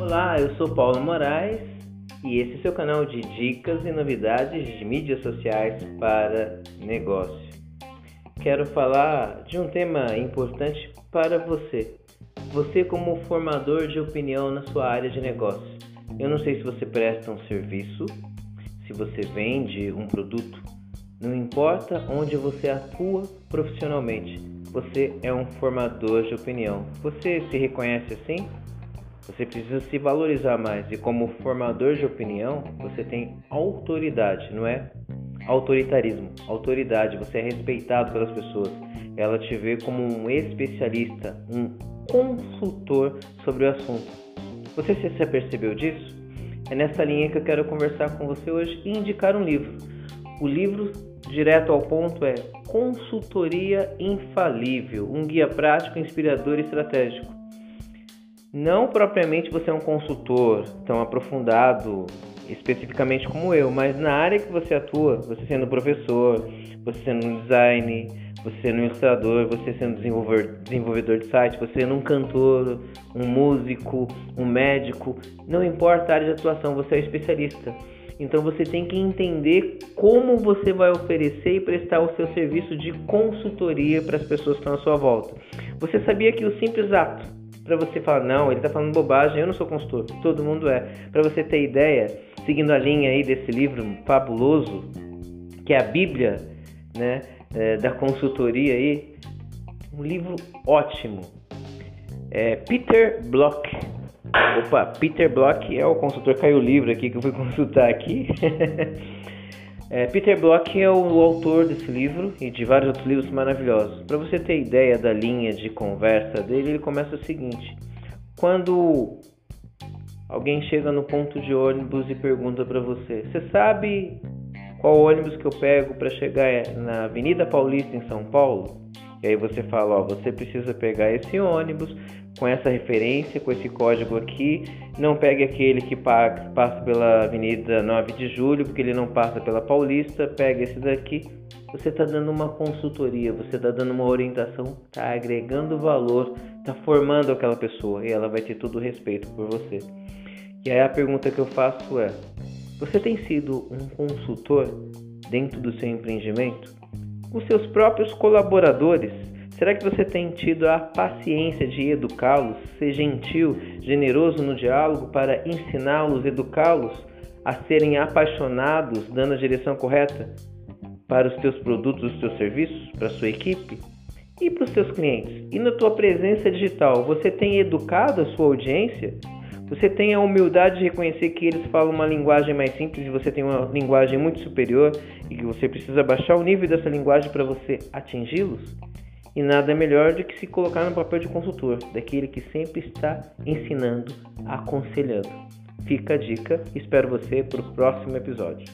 Olá, eu sou Paulo Moraes e esse é o seu canal de dicas e novidades de mídias sociais para negócio. Quero falar de um tema importante para você. Você como formador de opinião na sua área de negócio. Eu não sei se você presta um serviço, se você vende um produto, não importa onde você atua profissionalmente, você é um formador de opinião. Você se reconhece assim? Você precisa se valorizar mais e como formador de opinião, você tem autoridade, não é? Autoritarismo, autoridade, você é respeitado pelas pessoas. Ela te vê como um especialista, um consultor sobre o assunto. Você se percebeu disso? É nessa linha que eu quero conversar com você hoje e indicar um livro. O livro direto ao ponto é Consultoria Infalível, um guia prático, inspirador e estratégico. Não propriamente você é um consultor tão aprofundado especificamente como eu, mas na área que você atua, você sendo professor, você sendo um design, você sendo ilustrador, você sendo desenvolvedor de site, você sendo um cantor, um músico, um médico, não importa a área de atuação, você é especialista. Então você tem que entender como você vai oferecer e prestar o seu serviço de consultoria para as pessoas que estão à sua volta. Você sabia que o simples ato para você falar, não, ele está falando bobagem, eu não sou consultor, todo mundo é. Para você ter ideia, seguindo a linha aí desse livro fabuloso, que é a Bíblia né, é, da consultoria aí, um livro ótimo. É Peter Block. Opa, Peter Block é o consultor, caiu o livro aqui que eu fui consultar aqui. É, Peter Block é o autor desse livro e de vários outros livros maravilhosos. Para você ter ideia da linha de conversa dele, ele começa o seguinte: quando alguém chega no ponto de ônibus e pergunta para você, você sabe qual ônibus que eu pego para chegar na Avenida Paulista em São Paulo? E aí você fala, ó, você precisa pegar esse ônibus com essa referência, com esse código aqui. Não pegue aquele que passa pela Avenida 9 de Julho, porque ele não passa pela Paulista. Pegue esse daqui. Você está dando uma consultoria, você está dando uma orientação, está agregando valor, está formando aquela pessoa e ela vai ter todo o respeito por você. E aí a pergunta que eu faço é: você tem sido um consultor dentro do seu empreendimento? Os seus próprios colaboradores? Será que você tem tido a paciência de educá-los, ser gentil, generoso no diálogo para ensiná-los, educá-los a serem apaixonados, dando a direção correta para os teus produtos, os teus serviços, para a sua equipe e para os seus clientes? E na tua presença digital, você tem educado a sua audiência? Você tem a humildade de reconhecer que eles falam uma linguagem mais simples e você tem uma linguagem muito superior e que você precisa baixar o nível dessa linguagem para você atingi-los? E nada melhor do que se colocar no papel de consultor, daquele que sempre está ensinando, aconselhando. Fica a dica, espero você para o próximo episódio.